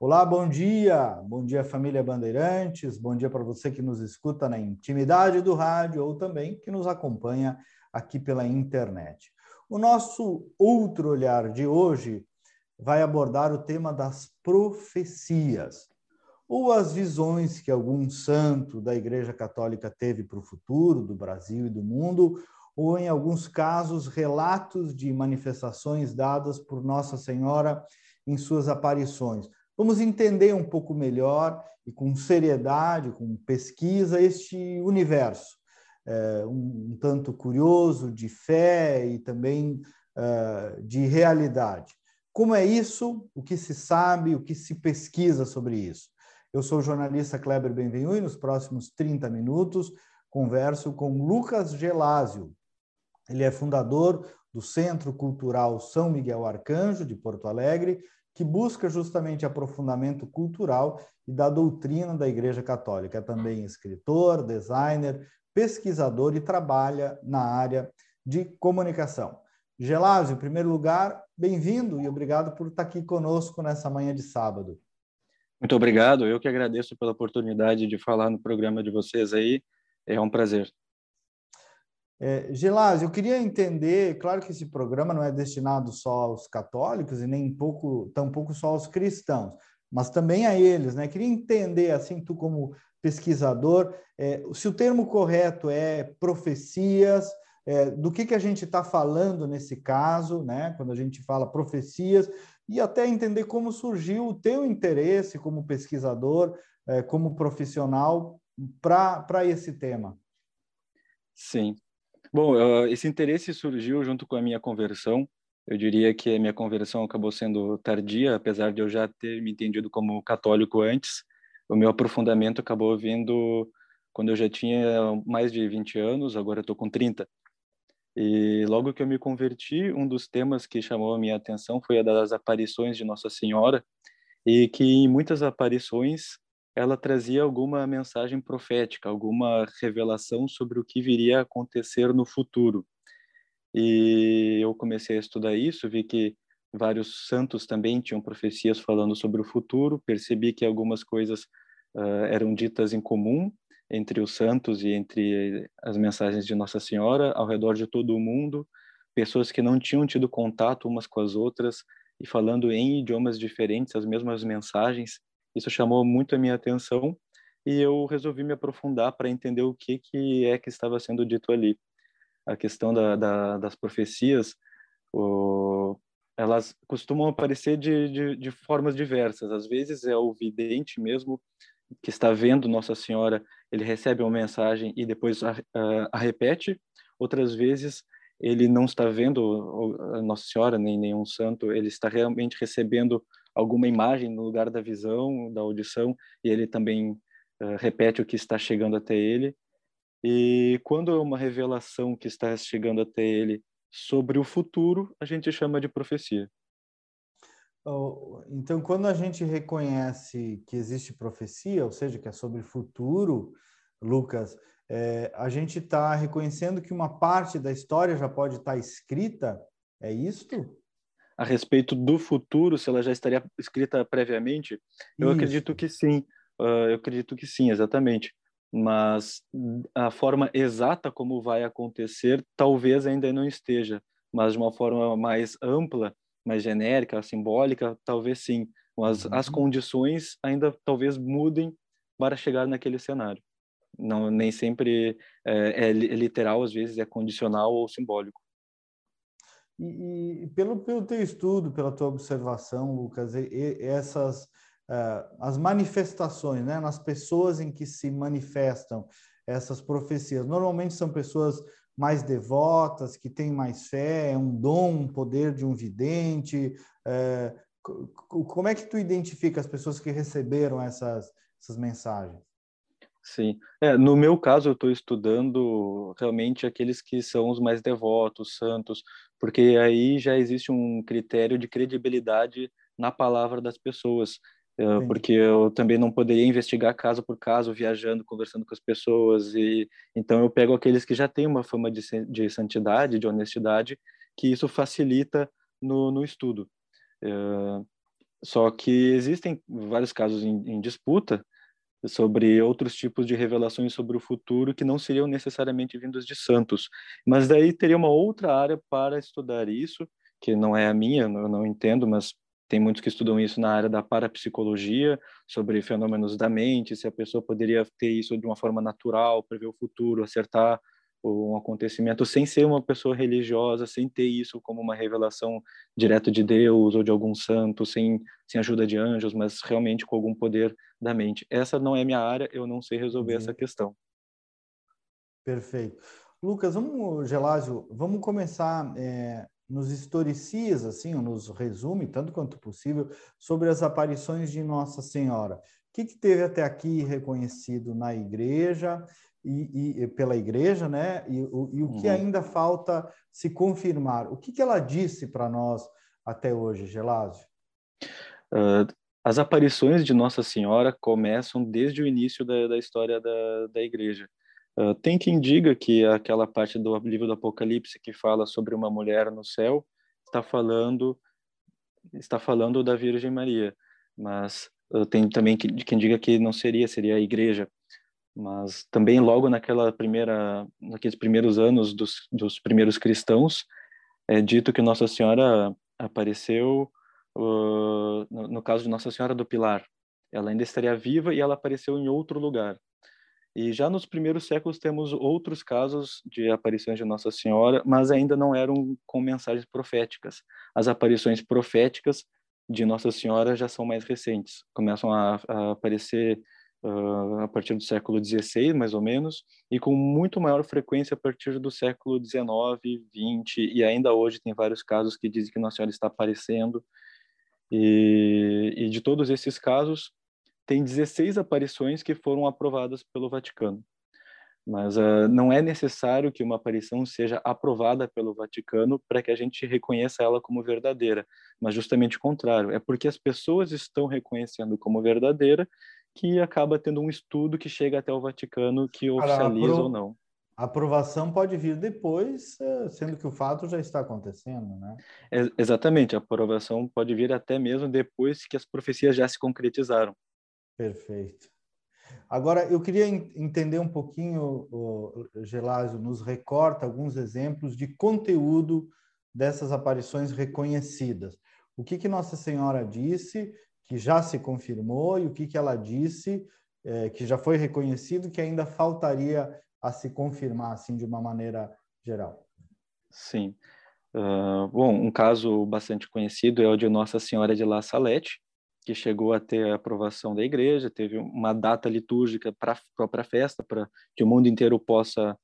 Olá, bom dia. Bom dia, família Bandeirantes. Bom dia para você que nos escuta na intimidade do rádio ou também que nos acompanha aqui pela internet. O nosso outro olhar de hoje vai abordar o tema das profecias, ou as visões que algum santo da Igreja Católica teve para o futuro do Brasil e do mundo, ou em alguns casos relatos de manifestações dadas por Nossa Senhora em suas aparições. Vamos entender um pouco melhor e com seriedade, com pesquisa, este universo, é, um, um, tanto curioso, de fé e também uh, de realidade. Como é isso? O que se sabe? O que se pesquisa sobre isso? Eu sou o jornalista Kleber Benvenu e nos próximos 30 minutos converso com Lucas Gelásio. Ele é fundador do Centro Cultural São Miguel Arcanjo, de Porto Alegre, que busca justamente aprofundamento cultural e da doutrina da Igreja Católica. É também escritor, designer, pesquisador e trabalha na área de comunicação. Gelásio, em primeiro lugar, bem-vindo e obrigado por estar aqui conosco nessa manhã de sábado. Muito obrigado, eu que agradeço pela oportunidade de falar no programa de vocês aí, é um prazer. É, Gelásio, eu queria entender, claro que esse programa não é destinado só aos católicos e nem pouco, tampouco só aos cristãos, mas também a eles, né? Queria entender, assim, tu como pesquisador, é, se o termo correto é profecias, é, do que, que a gente está falando nesse caso, né? Quando a gente fala profecias, e até entender como surgiu o teu interesse como pesquisador, é, como profissional para esse tema. Sim, Bom, esse interesse surgiu junto com a minha conversão. Eu diria que a minha conversão acabou sendo tardia, apesar de eu já ter me entendido como católico antes. O meu aprofundamento acabou vindo quando eu já tinha mais de 20 anos, agora estou com 30. E logo que eu me converti, um dos temas que chamou a minha atenção foi a das aparições de Nossa Senhora, e que em muitas aparições ela trazia alguma mensagem profética, alguma revelação sobre o que viria a acontecer no futuro. E eu comecei a estudar isso, vi que vários santos também tinham profecias falando sobre o futuro, percebi que algumas coisas uh, eram ditas em comum entre os santos e entre as mensagens de Nossa Senhora ao redor de todo o mundo, pessoas que não tinham tido contato umas com as outras e falando em idiomas diferentes as mesmas mensagens isso chamou muito a minha atenção e eu resolvi me aprofundar para entender o que, que é que estava sendo dito ali. A questão da, da, das profecias, o, elas costumam aparecer de, de, de, formas diversas. Às vezes é o vidente mesmo que está vendo Nossa Senhora, ele recebe uma mensagem e depois a, a, a repete. Outras vezes ele não está vendo Nossa Senhora nem nenhum santo, ele está realmente recebendo alguma imagem no lugar da visão, da audição, e ele também uh, repete o que está chegando até ele. E quando é uma revelação que está chegando até ele sobre o futuro, a gente chama de profecia. Então, quando a gente reconhece que existe profecia, ou seja, que é sobre o futuro, Lucas, é, a gente está reconhecendo que uma parte da história já pode estar tá escrita, é isto? A respeito do futuro, se ela já estaria escrita previamente? Eu Isso. acredito que sim. Uh, eu acredito que sim, exatamente. Mas a forma exata como vai acontecer, talvez ainda não esteja. Mas de uma forma mais ampla, mais genérica, simbólica, talvez sim. Mas uhum. as condições ainda talvez mudem para chegar naquele cenário. Não, nem sempre é, é literal, às vezes é condicional ou simbólico. E, e, pelo, pelo teu estudo, pela tua observação, Lucas, e, e essas uh, as manifestações, né, nas pessoas em que se manifestam essas profecias, normalmente são pessoas mais devotas, que têm mais fé, é um dom, um poder de um vidente. Uh, como é que tu identifica as pessoas que receberam essas, essas mensagens? Sim, é, no meu caso eu estou estudando realmente aqueles que são os mais devotos, santos, porque aí já existe um critério de credibilidade na palavra das pessoas, uh, porque eu também não poderia investigar caso por caso, viajando, conversando com as pessoas, e então eu pego aqueles que já têm uma fama de, de santidade, de honestidade, que isso facilita no, no estudo. Uh, Só que existem vários casos em, em disputa sobre outros tipos de revelações sobre o futuro que não seriam necessariamente vindos de santos. Mas daí teria uma outra área para estudar isso, que não é a minha, eu não entendo, mas tem muitos que estudam isso na área da parapsicologia, sobre fenômenos da mente, se a pessoa poderia ter isso de uma forma natural, prever o futuro, acertar um acontecimento sem ser uma pessoa religiosa, sem ter isso como uma revelação direta de Deus ou de algum santo, sem, sem ajuda de anjos, mas realmente com algum poder da mente. Essa não é minha área, eu não sei resolver uhum. essa questão. Perfeito. Lucas, vamos, Gelásio, vamos começar, é, nos historiciza, assim, nos resume, tanto quanto possível, sobre as aparições de Nossa Senhora. O que, que teve até aqui reconhecido na igreja e, e, pela igreja, né? E, o, e o que uhum. ainda falta se confirmar? O que, que ela disse para nós até hoje, Gelásio? Uh, as aparições de Nossa Senhora começam desde o início da, da história da, da igreja. Uh, tem quem diga que aquela parte do livro do Apocalipse que fala sobre uma mulher no céu está falando está falando da Virgem Maria, mas uh, tem também quem diga que não seria, seria a igreja mas também logo naquela primeira naqueles primeiros anos dos, dos primeiros cristãos é dito que Nossa Senhora apareceu uh, no, no, caso de Nossa Senhora do Pilar. Ela ainda estaria viva e ela apareceu em outro lugar. E já nos primeiros séculos temos outros casos de aparições de Nossa Senhora mas ainda não eram com mensagens proféticas. As aparições proféticas de Nossa Senhora já são mais recentes. Começam a, a aparecer uh, a partir do século XVI, mais ou menos, e com muito maior frequência a partir do século XIX, XX, e ainda hoje tem vários casos que dizem que Nossa Senhora está aparecendo. E, e de todos esses casos, tem 16 aparições que foram aprovadas pelo Vaticano. Mas uh, não é necessário que uma aparição seja aprovada pelo Vaticano para que a gente reconheça ela como verdadeira, mas justamente o contrário. É porque as pessoas estão reconhecendo como verdadeira que acaba tendo um estudo que chega até o Vaticano que oficializa ou não. A aprovação pode vir depois, eh, sendo que o fato já está acontecendo, né? É, exatamente, a aprovação pode vir até mesmo depois que as profecias já se concretizaram. Perfeito. Agora, eu queria entender um pouquinho, o Gelásio nos recorta alguns exemplos de conteúdo dessas aparições reconhecidas. O que, que Nossa Senhora disse que já se confirmou e o que, que ela disse é, que já foi reconhecido que ainda faltaria a se confirmar assim de uma maneira geral. Sim. Uh, bom, um caso bastante conhecido é o de Nossa Senhora de La Salette, que chegou a ter a aprovação da igreja, teve uma data litúrgica para a própria festa, para que o mundo inteiro possa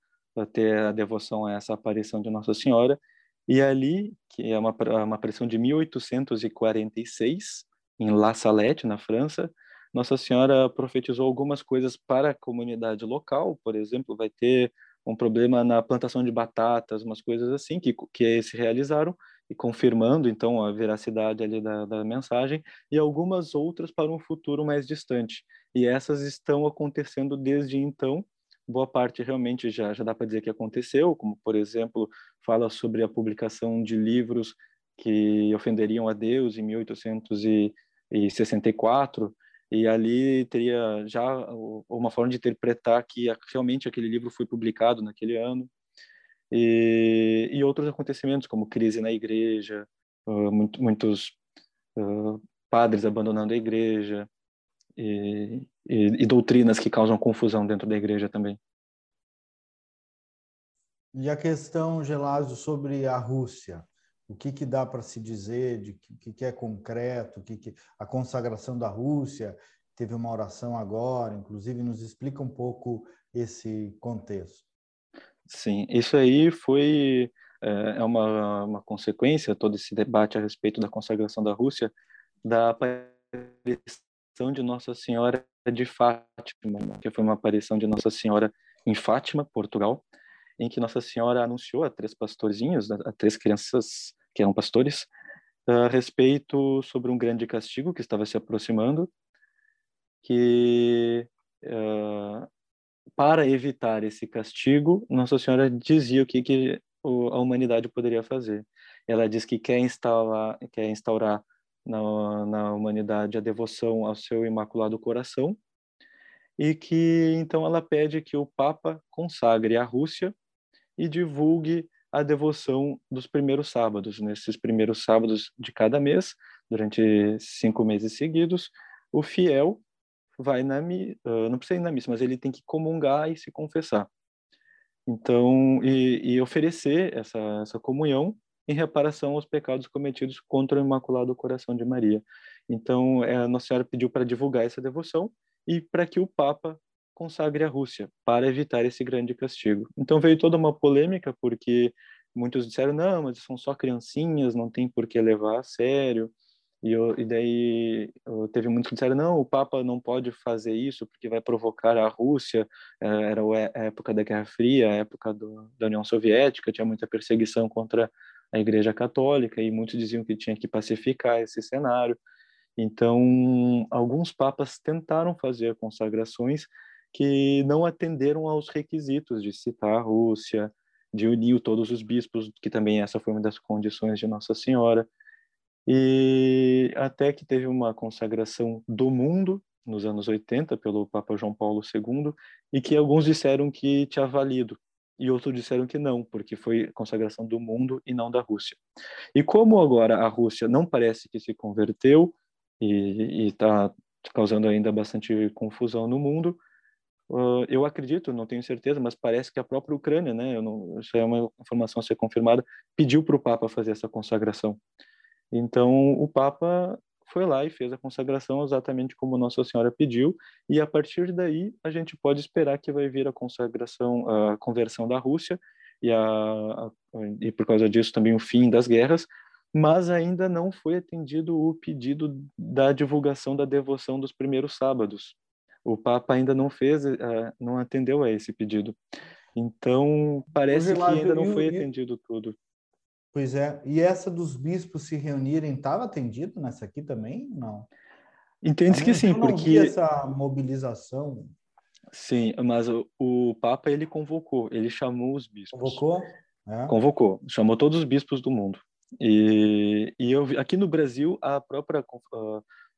ter a devoção a essa aparição de Nossa Senhora. E ali, que é uma, uma aparição de 1846, em La Salette, na França, Nossa Senhora profetizou algumas coisas para a comunidade local, por exemplo, vai ter um problema na plantação de batatas, umas coisas assim que, que se realizaram e confirmando então a veracidade ali da, da mensagem e algumas outras para um futuro mais distante. E essas estão acontecendo desde então. Boa parte realmente já já dá para dizer que aconteceu, como por exemplo fala sobre a publicação de livros que ofenderiam a Deus em 1864 e ali teria já uma forma de interpretar que realmente aquele livro foi publicado naquele ano. E, e outros acontecimentos como crise na igreja uh, muito, muitos uh, padres abandonando a igreja e, e, e doutrinas que causam confusão dentro da igreja também. E a questão, Gelásio, sobre a Rússia o que, que dá para se dizer de que, que é concreto, que, que a consagração da Rússia teve uma oração agora, inclusive nos explica um pouco esse contexto. Sim, isso aí foi é, é uma, uma consequência todo esse debate a respeito da consagração da Rússia da aparição de Nossa Senhora de Fátima, que foi uma aparição de Nossa Senhora em Fátima, Portugal, em que Nossa Senhora anunciou a três pastorzinhos, a três crianças que eram pastores, a respeito sobre um grande castigo que estava se aproximando, que uh, para evitar esse castigo, Nossa Senhora dizia o que, que a humanidade poderia fazer. Ela diz que quer instaurar, quer instaurar na, na humanidade a devoção ao seu Imaculado Coração, e que então ela pede que o Papa consagre a Rússia e divulgue a devoção dos primeiros sábados. Nesses primeiros sábados de cada mês, durante cinco meses seguidos, o fiel vai na missa, não precisa ir na missa, mas ele tem que comungar e se confessar. Então, e, e oferecer essa, essa comunhão em reparação aos pecados cometidos contra o Imaculado Coração de Maria. Então, é, a Nossa Senhora pediu para divulgar essa devoção e para que o Papa consagre a Rússia, para evitar esse grande castigo. Então veio toda uma polêmica, porque muitos disseram, não, mas são só criancinhas, não tem por que levar a sério. E, eu, e daí teve muitos que disseram, não, o Papa não pode fazer isso porque vai provocar a Rússia. É, era a época da Guerra Fria, a época do, da União Soviética, tinha muita perseguição contra a Igreja Católica e muitos diziam que tinha que pacificar esse cenário. Então, alguns papas tentaram fazer consagrações que não atenderam aos requisitos de citar a Rússia, de unir todos os bispos, que também essa foi uma das condições de Nossa Senhora. E até que teve uma consagração do mundo nos anos 80 pelo Papa João Paulo II e que alguns disseram que tinha valido e outros disseram que não, porque foi consagração do mundo e não da Rússia. E como agora a Rússia não parece que se converteu e está causando ainda bastante confusão no mundo, uh, eu acredito, não tenho certeza, mas parece que a própria Ucrânia, né, não, isso é uma informação a ser confirmada, pediu para o Papa fazer essa consagração. Então o Papa foi lá e fez a consagração exatamente como Nossa Senhora pediu, e a partir daí a gente pode esperar que vai vir a consagração, a conversão da Rússia e, a, a, e por causa disso também o fim das guerras, mas ainda não foi atendido o pedido da divulgação da devoção dos primeiros sábados. O Papa ainda não fez, uh, não atendeu a esse pedido. Então, parece que ainda não foi atendido tudo. Pois é. E essa dos bispos se reunirem estava atendido nessa aqui também? Não. Entende que sim, porque essa mobilização. Sim, mas o, o, Papa ele convocou, ele chamou os bispos. Convocou? É. Convocou, chamou todos os bispos do mundo. E, e eu aqui no Brasil a própria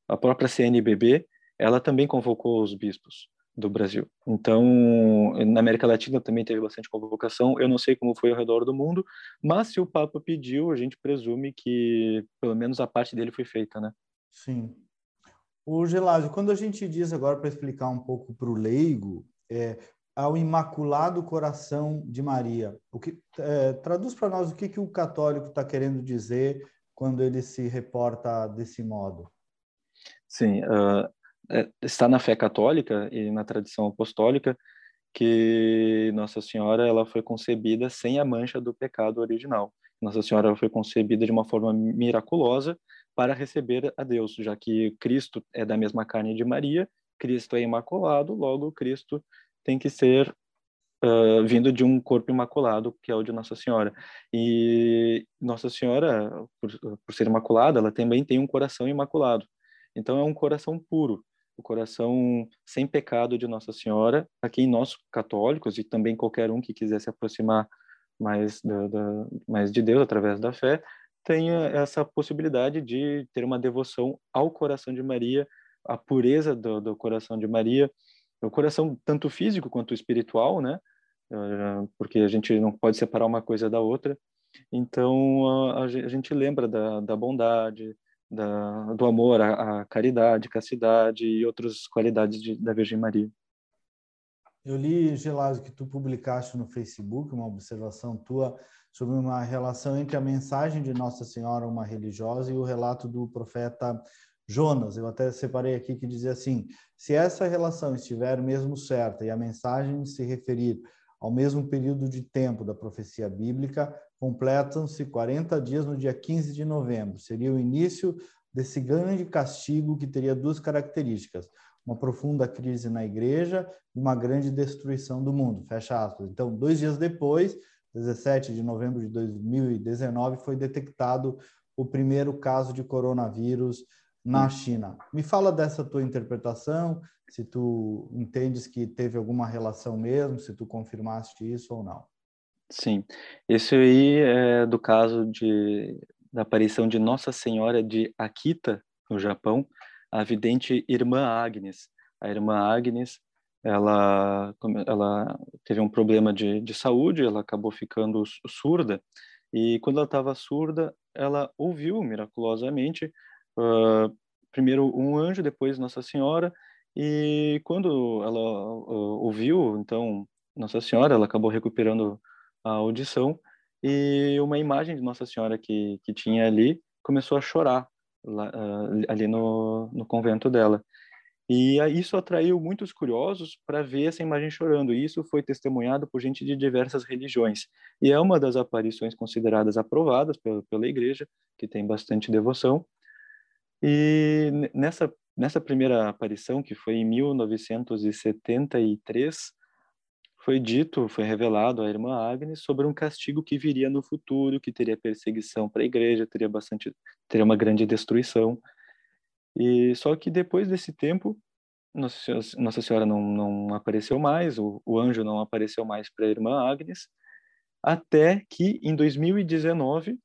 a própria CNBB ela também convocou os bispos do Brasil. Então, na América Latina também teve bastante convocação. Eu não sei como foi ao redor do mundo, mas se o Papa pediu, a gente presume que pelo menos a parte dele foi feita, né? Sim. O Gelásio, quando a gente diz agora para explicar um pouco para o leigo, é, ao Imaculado Coração de Maria, o que é, traduz para nós o que, que o católico está querendo dizer quando ele se reporta desse modo? Sim, uh, é, está na fé católica e na tradição apostólica que Nossa Senhora ela foi concebida sem a mancha do pecado original. Nossa Senhora foi concebida de uma forma miraculosa para receber a Deus, já que Cristo é da mesma carne de Maria, Cristo é imaculado, logo Cristo tem que ser uh, vindo de um corpo imaculado, que é o de Nossa Senhora. E Nossa Senhora, por, por ser imaculada, ela também tem um coração imaculado. Então é um coração puro o coração sem pecado de Nossa Senhora, a quem nós católicos e também qualquer um que quiser se aproximar mais, da, da, mais de Deus através da fé, tenha essa possibilidade de ter uma devoção ao coração de Maria, a pureza do, do coração de Maria, o coração tanto físico quanto espiritual, né? Eh, porque a gente não pode separar uma coisa da outra. Então a, a gente lembra da, da bondade, da, do amor, a caridade, castidade e outras qualidades de, da Virgem Maria. Eu li, Gelásio, que tu publicaste no Facebook uma observação tua sobre uma relação entre a mensagem de Nossa Senhora, uma religiosa, e o relato do profeta Jonas. Eu até separei aqui que dizia assim: se essa relação estiver mesmo certa e a mensagem se referir ao mesmo período de tempo da profecia bíblica, completam-se 40 dias no dia 15 de novembro. Seria o início desse grande castigo que teria duas características: uma profunda crise na igreja e uma grande destruição do mundo. Fecha aspas. Então, dois dias depois, 17 de novembro de 2019, foi detectado o primeiro caso de coronavírus na China. Me fala dessa tua interpretação, se tu entendes que teve alguma relação mesmo, se tu confirmaste isso ou não. Sim, esse aí é do caso de, da aparição de Nossa Senhora de Akita, no Japão, a vidente irmã Agnes. A irmã Agnes, ela, ela teve um problema de, de saúde, ela acabou ficando surda, e quando ela estava surda, ela ouviu miraculosamente, uh, primeiro um anjo, depois Nossa Senhora, e quando ela uh, ouviu, então, Nossa Senhora, ela acabou recuperando a audição, e uma imagem de Nossa Senhora que, que tinha ali começou a chorar lá, uh, ali no, no convento dela. E isso atraiu muitos curiosos para ver essa imagem chorando. E isso foi testemunhado por gente de diversas religiões. E é uma das aparições consideradas aprovadas pela, pela igreja, que tem bastante devoção. E nessa, nessa primeira aparição, que foi em 1973, foi dito, foi revelado à irmã Agnes sobre um castigo que viria no futuro, que teria perseguição para a igreja, teria bastante, teria uma grande destruição. E só que depois desse tempo, Nossa Senhora, não, não apareceu mais, o, o anjo não apareceu mais para a irmã Agnes, até que em 2019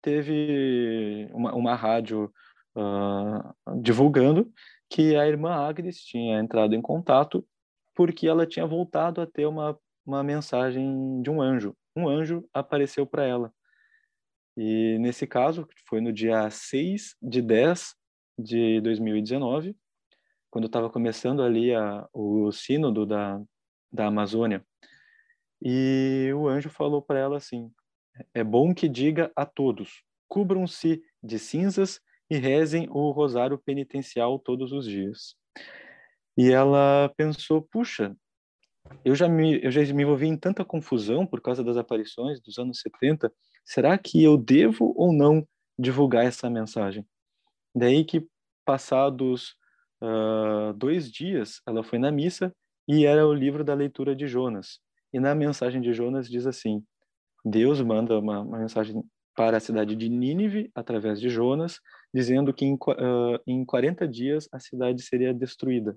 teve uma, uma rádio uh, divulgando que a irmã Agnes tinha entrado em contato porque ela tinha voltado a ter uma, uma mensagem de um anjo. Um anjo apareceu para ela. E nesse caso, foi no dia 6 de 10 de 2019, quando estava começando ali a, o sínodo da, da Amazônia. E o anjo falou para ela assim: É bom que diga a todos: cubram-se de cinzas e rezem o rosário penitencial todos os dias. E ela pensou, puxa, eu já me eu já me envolvi em tanta confusão por causa das aparições dos anos 70, será que eu devo ou não divulgar essa mensagem? Daí que passados uh, dois dias, ela foi na missa e era o livro da leitura de Jonas. E na mensagem de Jonas diz assim: Deus manda uma, uma mensagem para a cidade de Nínive através de Jonas, dizendo que em, uh, em 40 dias a cidade seria destruída.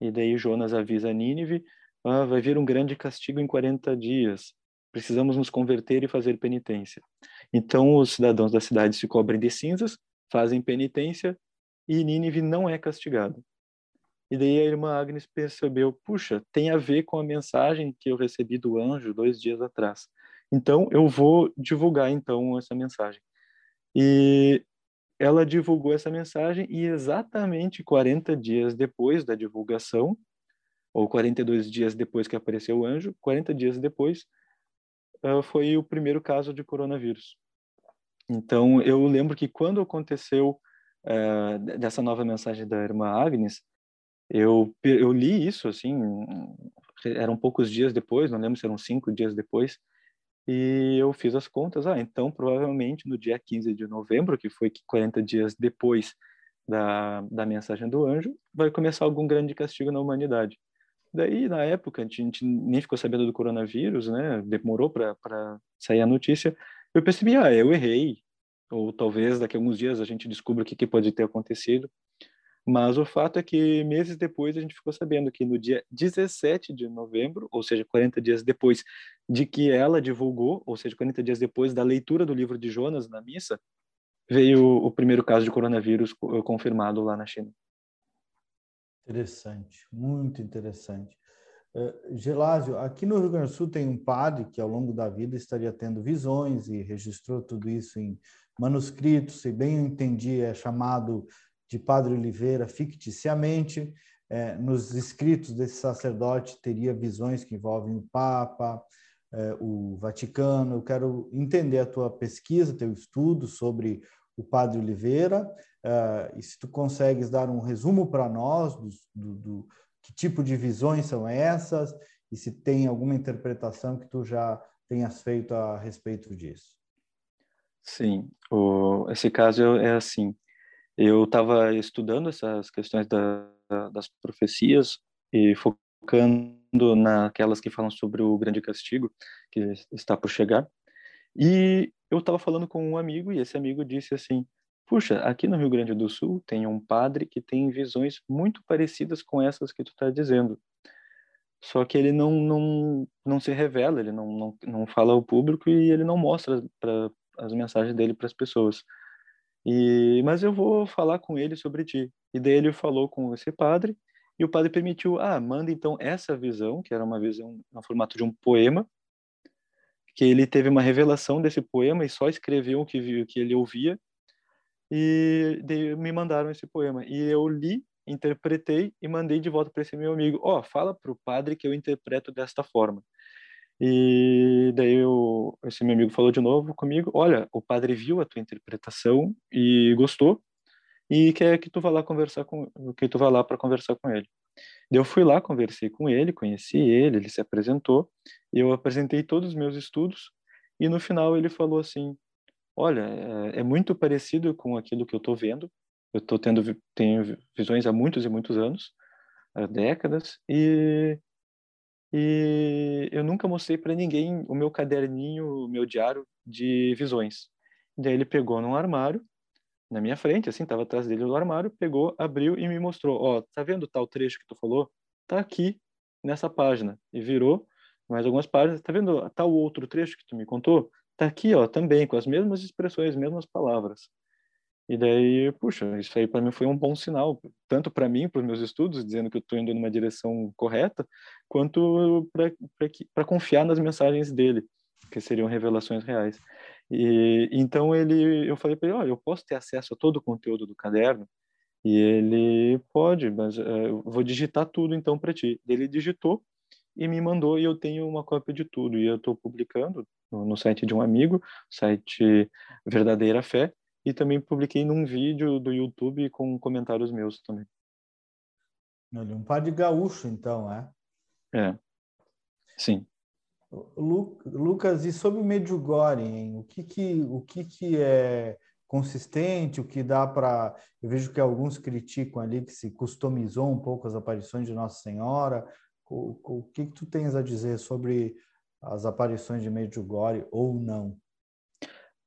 E daí Jonas avisa Nínive: ah, vai vir um grande castigo em 40 dias. Precisamos nos converter e fazer penitência. Então os cidadãos da cidade se cobrem de cinzas, fazem penitência e Nínive não é castigado. E daí a irmã Agnes percebeu, puxa, tem a ver com a mensagem que eu recebi do anjo dois dias atrás. Então eu vou divulgar então essa mensagem. E ela divulgou essa mensagem e exatamente 40 dias depois da divulgação, ou 42 dias depois que apareceu o anjo, 40 dias depois, uh, foi o primeiro caso de coronavírus. Então, eu lembro que quando aconteceu uh, dessa nova mensagem da irmã Agnes, eu, eu li isso, assim, eram poucos dias depois, não lembro se eram cinco dias depois, e eu fiz as contas, ah, então provavelmente no dia 15 de novembro, que foi 40 dias depois da, da mensagem do anjo, vai começar algum grande castigo na humanidade. Daí, na época, a gente nem ficou sabendo do coronavírus, né? Demorou para sair a notícia. Eu percebi, ah, eu errei. Ou talvez daqui a alguns dias a gente descubra o que, que pode ter acontecido. Mas o fato é que meses depois a gente ficou sabendo que no dia 17 de novembro, ou seja, 40 dias depois de que ela divulgou, ou seja, 40 dias depois da leitura do livro de Jonas na missa, veio o primeiro caso de coronavírus confirmado lá na China. Interessante, muito interessante. Uh, Gelásio, aqui no Rio Grande do Sul tem um padre que ao longo da vida estaria tendo visões e registrou tudo isso em manuscritos, se bem eu entendi, é chamado de Padre Oliveira ficticiamente. É, nos escritos desse sacerdote teria visões que envolvem o Papa, é, o Vaticano. Eu quero entender a tua pesquisa, teu estudo sobre o Padre Oliveira, é, e se tu consegues dar um resumo para nós do, do, do, que tipo de visões são essas e se tem alguma interpretação que tu já tenhas feito a respeito disso. Sim, o, esse caso é assim eu estava estudando essas questões da, das profecias e focando naquelas que falam sobre o grande castigo que está por chegar. E eu estava falando com um amigo e esse amigo disse assim: Puxa, aqui no Rio Grande do Sul tem um padre que tem visões muito parecidas com essas que tu está dizendo. Só que ele não, não, não se revela, ele não, não, não fala ao público e ele não mostra para as mensagens dele para as pessoas. E mas eu vou falar com ele sobre ti. E daí ele falou com esse padre e o padre permitiu, ah, manda então essa visão, que era uma visão no formato de um poema, que ele teve uma revelação desse poema e só escreveu o que viu, o que ele ouvia. E daí me mandaram esse poema e eu li, interpretei e mandei de volta para esse meu amigo. Ó, oh, fala para o padre que eu interpreto desta forma. E daí eu, esse meu amigo falou de novo comigo, olha, o padre viu a tua interpretação e gostou e quer que tu vá lá conversar com que tu vá lá para conversar com ele. Eu fui lá, conversei com ele, conheci ele, ele se apresentou, eu apresentei todos os meus estudos e no final ele falou assim: "Olha, é, é muito parecido com aquilo que eu estou vendo. Eu estou tendo tenho visões há muitos e muitos anos, há décadas, e e eu nunca mostrei para ninguém o meu caderninho, o meu diário de visões. Daí ele pegou num armário, na minha frente, assim, estava atrás dele no armário, pegou, abriu e me mostrou, ó, tá vendo tal trecho que tu falou? Tá aqui nessa página. E virou mais algumas páginas, tá vendo tal outro trecho que tu me contou? Tá aqui, ó, também com as mesmas expressões, as mesmas palavras. E daí, puxa, isso aí para mim foi um bom sinal, tanto para mim, para os meus estudos, dizendo que eu estou indo numa direção correta, quanto para confiar nas mensagens dele, que seriam revelações reais. E então ele, eu falei para ele, oh, eu posso ter acesso a todo o conteúdo do caderno? E ele pode, mas uh, eu vou digitar tudo então para ti. Ele digitou e me mandou e eu tenho uma cópia de tudo e eu estou publicando no, no site de um amigo, site Verdadeira Fé, e também publiquei num vídeo do YouTube com comentários meus também. Olha, um par de gaúcho, então, é? É, sim. Lu, Lucas, e sobre o Medjugorje, hein? o que que o que que é consistente, o que dá para... Eu vejo que alguns criticam ali que se customizou um pouco as aparições de Nossa Senhora. O, o que que tu tens a dizer sobre as aparições de Medjugorje ou não?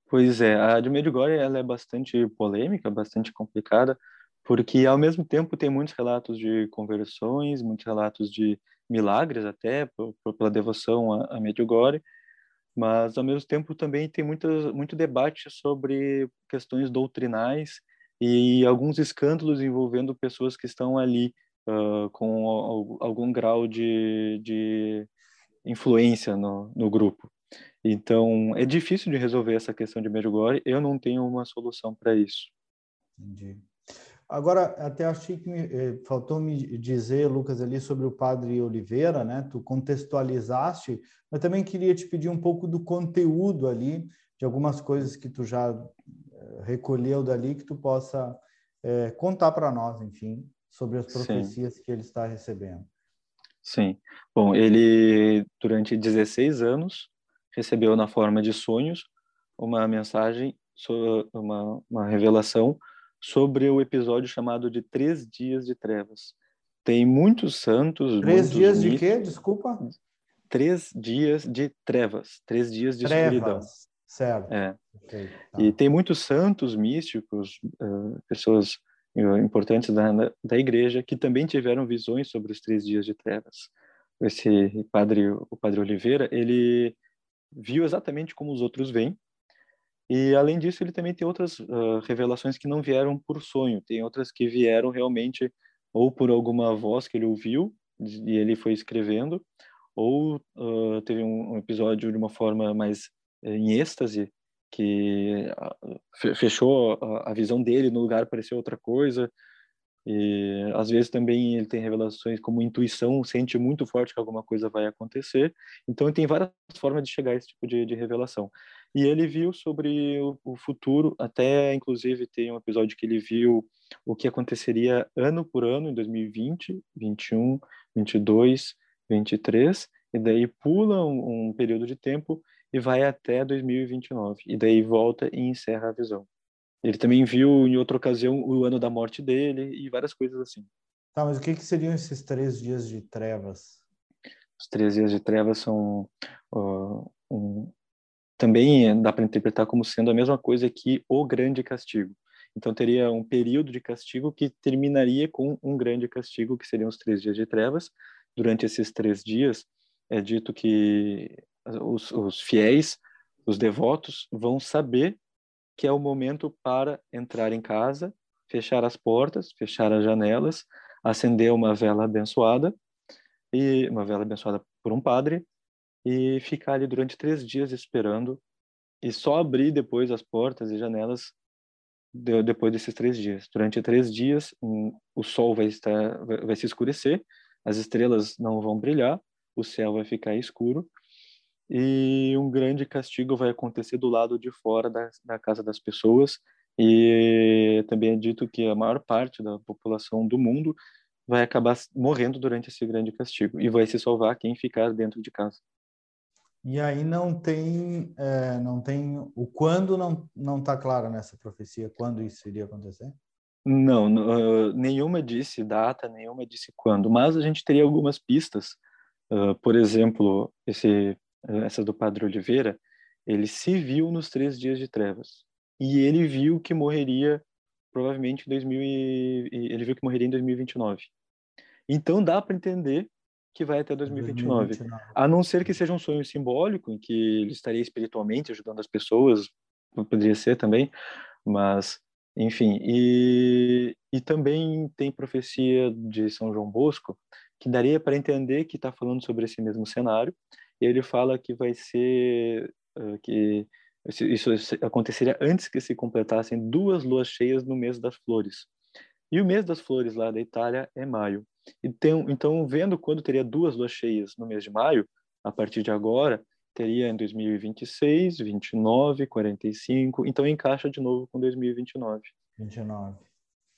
Pois é, a de Medjugorje ela é bastante polêmica, bastante complicada, porque ao mesmo tempo tem muitos relatos de conversões, muitos relatos de milagres até pela devoção a, Medjugorje, mas ao mesmo tempo também tem muito, muito debate sobre questões doutrinais e alguns escândalos envolvendo pessoas que estão ali uh, com algum grau de, de influência no, no grupo. Então, é difícil de resolver essa questão de Medjugorje. Eu não tenho uma solução para isso. Entendi. Agora, até achei que me, eh, faltou me dizer, Lucas, ali sobre o Padre Oliveira, né? Tu contextualizaste, mas também queria te pedir um pouco do conteúdo ali, de algumas coisas que tu já eh, recolheu dali, que tu possa eh, contar para nós, enfim, sobre as profecias Sim. que ele está recebendo. Sim. Bom, ele, durante 16 anos, recebeu na forma de sonhos uma mensagem, uma, uma revelação sobre o episódio chamado de Três Dias de Trevas. Tem muitos santos. Três muitos dias mitos, de quê? Desculpa. Três dias de trevas, três dias de trevas. escuridão. Certo. É. Okay, tá. E tem muitos santos místicos, uh, pessoas importantes da, da igreja que também tiveram visões sobre os três dias de trevas. Esse padre, o padre Oliveira, ele viu exatamente como os outros veem. E além disso, ele também tem outras uh, revelações que não vieram por sonho, tem outras que vieram realmente ou por alguma voz que ele ouviu e ele foi escrevendo, ou uh, teve um, um, episódio de uma forma mais uh, em êxtase que fechou a, a visão dele no lugar parecia outra coisa e às vezes também ele tem revelações como intuição, sente muito forte que alguma coisa vai acontecer. Então ele tem várias formas de chegar a esse tipo de, de revelação. E ele viu sobre o, o, futuro, até inclusive tem um episódio que ele viu o que aconteceria ano por ano em 2020, 21, 22, 23, e daí pula um, um período de tempo e vai até 2029. E daí volta e encerra a visão. Ele também viu em outra ocasião o ano da morte dele e várias coisas assim. Tá, mas o que, que seriam esses três dias de trevas? Os três dias de trevas são uh, um, também dá para interpretar como sendo a mesma coisa que o grande castigo. Então teria um período de castigo que terminaria com um grande castigo, que seriam os três dias de trevas. Durante esses três dias, é dito que os, os fiéis os devotos vão saber que é o momento para entrar em casa, fechar as portas, fechar as janelas, acender uma vela abençoada e uma vela abençoada por um padre e ficar ali durante três dias esperando e só abrir depois as portas e janelas de, depois desses três dias. Durante três dias o sol vai estar vai se escurecer, as estrelas não vão brilhar, o céu vai ficar escuro e um grande castigo vai acontecer do lado de fora da, da casa das pessoas e também é dito que a maior parte da população do mundo vai acabar morrendo durante esse grande castigo e vai se salvar quem ficar dentro de casa. E aí não tem, é, não tem o quando não não está claro nessa profecia quando isso iria acontecer? Não, uh, nenhuma disse data, nenhuma disse quando, mas a gente teria algumas pistas. Uh, por exemplo, esse essa do Padre Oliveira, ele se viu nos três dias de trevas e ele viu que morreria provavelmente em 2000 e, ele viu que morreria em 2029. Então dá para entender que vai até 2029. 2029. A não ser que seja um sonho simbólico em que ele estaria espiritualmente ajudando as pessoas, poderia ser também, mas enfim, e, e também tem profecia de São João Bosco que daria para entender que está falando sobre esse mesmo cenário ele fala que vai ser uh, que isso aconteceria antes que se completassem duas luas cheias no mês das flores. E o mês das flores lá da Itália é maio. Então, então vendo quando teria duas luas cheias no mês de maio, a partir de agora, teria em 2026, 29, 45, então encaixa de novo com 2029. 29.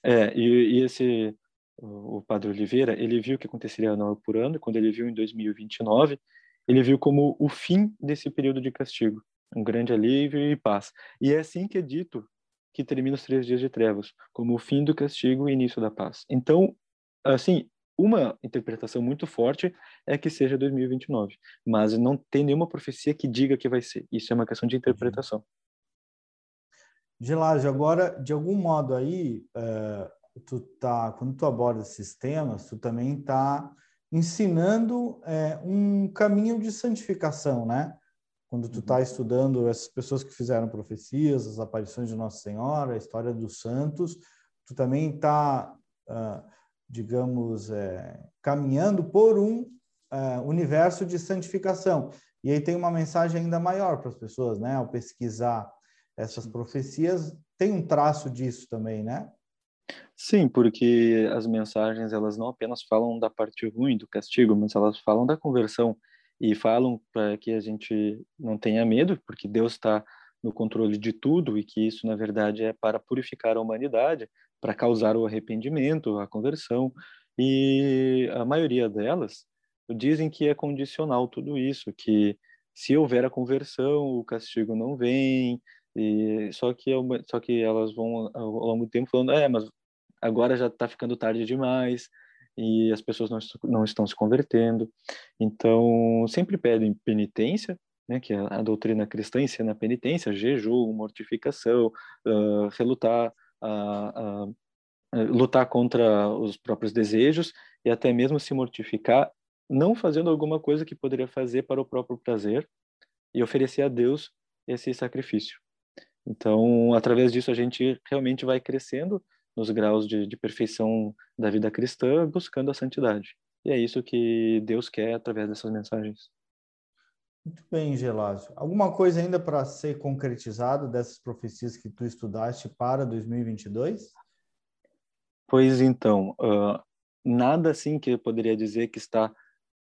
É, e, e esse o Padre Oliveira, ele viu que aconteceria ano por ano, quando ele viu em 2029, ele viu como o fim desse período de castigo, um grande alívio e paz. E é assim que é dito que termina os três dias de trevas, como o fim do castigo e início da paz. Então, assim, uma interpretação muito forte é que seja 2029, mas não tem nenhuma profecia que diga que vai ser. Isso é uma questão de interpretação. Gelásio, agora, de algum modo aí, uh, tu tá, quando tu aborda esses temas, tu também está ensinando é, um caminho de santificação, né? Quando tu está uhum. estudando essas pessoas que fizeram profecias, as aparições de Nossa Senhora, a história dos santos, tu também está, uh, ah, digamos, é, caminhando por um uh, universo de santificação. E aí tem uma mensagem ainda maior para as pessoas, né? Ao pesquisar essas profecias, tem um traço disso também, né? Sim, porque as mensagens elas não apenas falam da parte ruim do castigo, mas elas falam da conversão e falam para que a gente não tenha medo, porque Deus está no controle de tudo e que isso na verdade é para purificar a humanidade, para causar o arrependimento, a conversão. E a maioria delas dizem que é condicional tudo isso, que se houver a conversão, o castigo não vem, e só que só que elas vão ao longo do tempo falando, é, mas agora já está ficando tarde demais e as pessoas não, não estão se convertendo. Então, sempre pedem penitência, né, que é a doutrina cristã ensina a penitência, jejum, mortificação, uh, relutar, uh, uh, lutar contra os próprios desejos e até mesmo se mortificar, não fazendo alguma coisa que poderia fazer para o próprio prazer e oferecer a Deus esse sacrifício. Então, através disso, a gente realmente vai crescendo nos graus de, de perfeição da vida cristã, buscando a santidade. E é isso que Deus quer através dessas mensagens. Muito bem, Gelásio. Alguma coisa ainda para ser concretizado dessas profecias que tu estudaste para 2022? Pois então, uh, nada assim que eu poderia dizer que está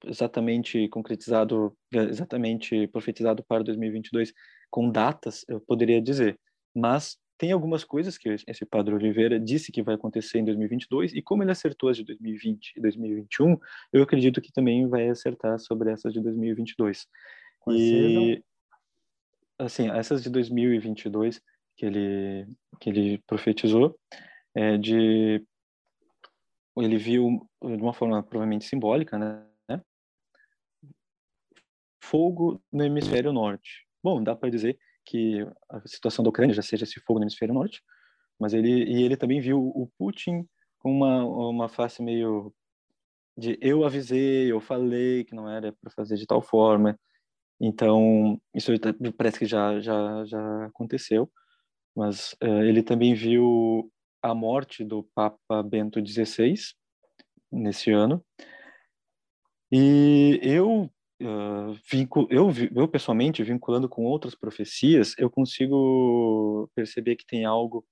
exatamente concretizado, exatamente profetizado para 2022 com datas, eu poderia dizer. Mas tem algumas coisas que esse Padre Oliveira disse que vai acontecer em 2022 e como ele acertou as de 2020 e 2021, eu acredito que também vai acertar sobre essas de 2022. Quais e assim, essas de 2022 que ele que ele profetizou é de ele viu de uma forma provavelmente simbólica, né? Fogo no hemisfério norte. Bom, dá para dizer que a situação da Ucrânia já seja esse fogo no hemisfério norte, mas ele e ele também viu o Putin com uma uma face meio de eu avisei, eu falei que não era para fazer de tal forma. Então, isso parece que já, já, já aconteceu, mas uh, ele também viu a morte do Papa Bento XVI nesse ano. E eu, vinculo, eu, eu pessoalmente, vinculando com outras profecias, eu consigo perceber que tem algo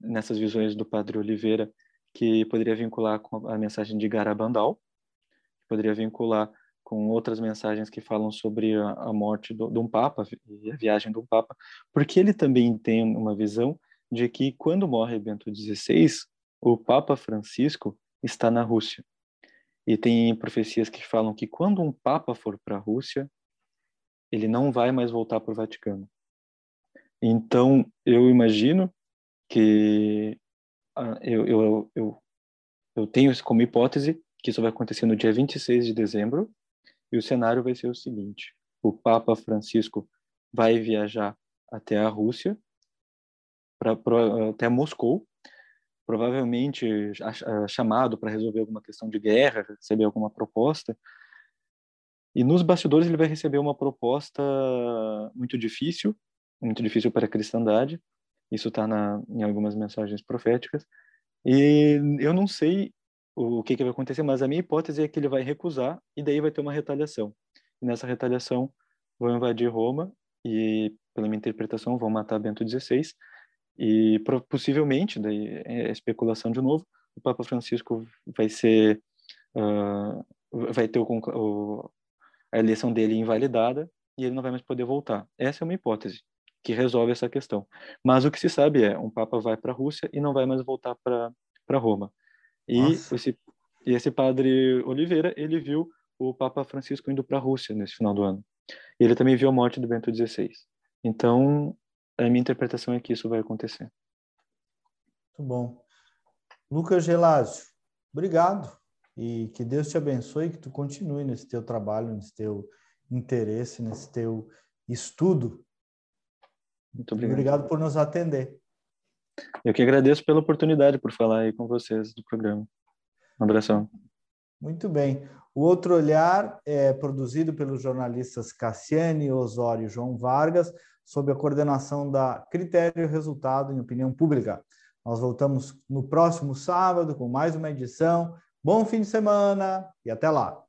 nessas visões do Padre Oliveira que poderia vincular com a mensagem de Garabandal, poderia vincular com outras mensagens que falam sobre a, a morte do, de um Papa e a viagem de um Papa, porque ele também tem uma visão de que quando morre Bento XVI, o Papa Francisco está na Rússia. E tem profecias que falam que quando um Papa for para a Rússia, ele não vai mais voltar para o Vaticano. Então, eu imagino que uh, eu, eu, eu, eu tenho como hipótese que isso vai acontecer no dia 26 de dezembro, e o cenário vai ser o seguinte: o Papa Francisco vai viajar até a Rússia, pra, pra até Moscou, provavelmente chamado para resolver alguma questão de guerra, receber alguma proposta. E nos bastidores ele vai receber uma proposta muito difícil, muito difícil para a cristandade. Isso está em algumas mensagens proféticas. E eu não sei o que, que vai acontecer, mas a minha hipótese é que ele vai recusar e daí vai ter uma retaliação. E nessa retaliação vão invadir Roma e, pela minha interpretação, vão matar Bento XVI e possivelmente, daí é especulação de novo, o Papa Francisco vai ser uh, vai ter o, o, a eleição dele invalidada e ele não vai mais poder voltar. Essa é uma hipótese que resolve essa questão. Mas o que se sabe é, um Papa vai para a Rússia e não vai mais voltar para Roma. E esse, e esse padre Oliveira, ele viu o Papa Francisco indo para a Rússia nesse final do ano. E ele também viu a morte do Bento XVI. Então, a minha interpretação é que isso vai acontecer. Muito bom. Lucas Gelásio, obrigado. E que Deus te abençoe, que tu continue nesse teu trabalho, nesse teu interesse, nesse teu estudo. Muito obrigado. Obrigado por nos atender. Eu que agradeço pela oportunidade, por falar aí com vocês do programa. Um abração. Muito bem. O Outro Olhar é produzido pelos jornalistas Cassiane Osório e João Vargas, sob a coordenação da Critério Resultado em Opinião Pública. Nós voltamos no próximo sábado com mais uma edição. Bom fim de semana e até lá!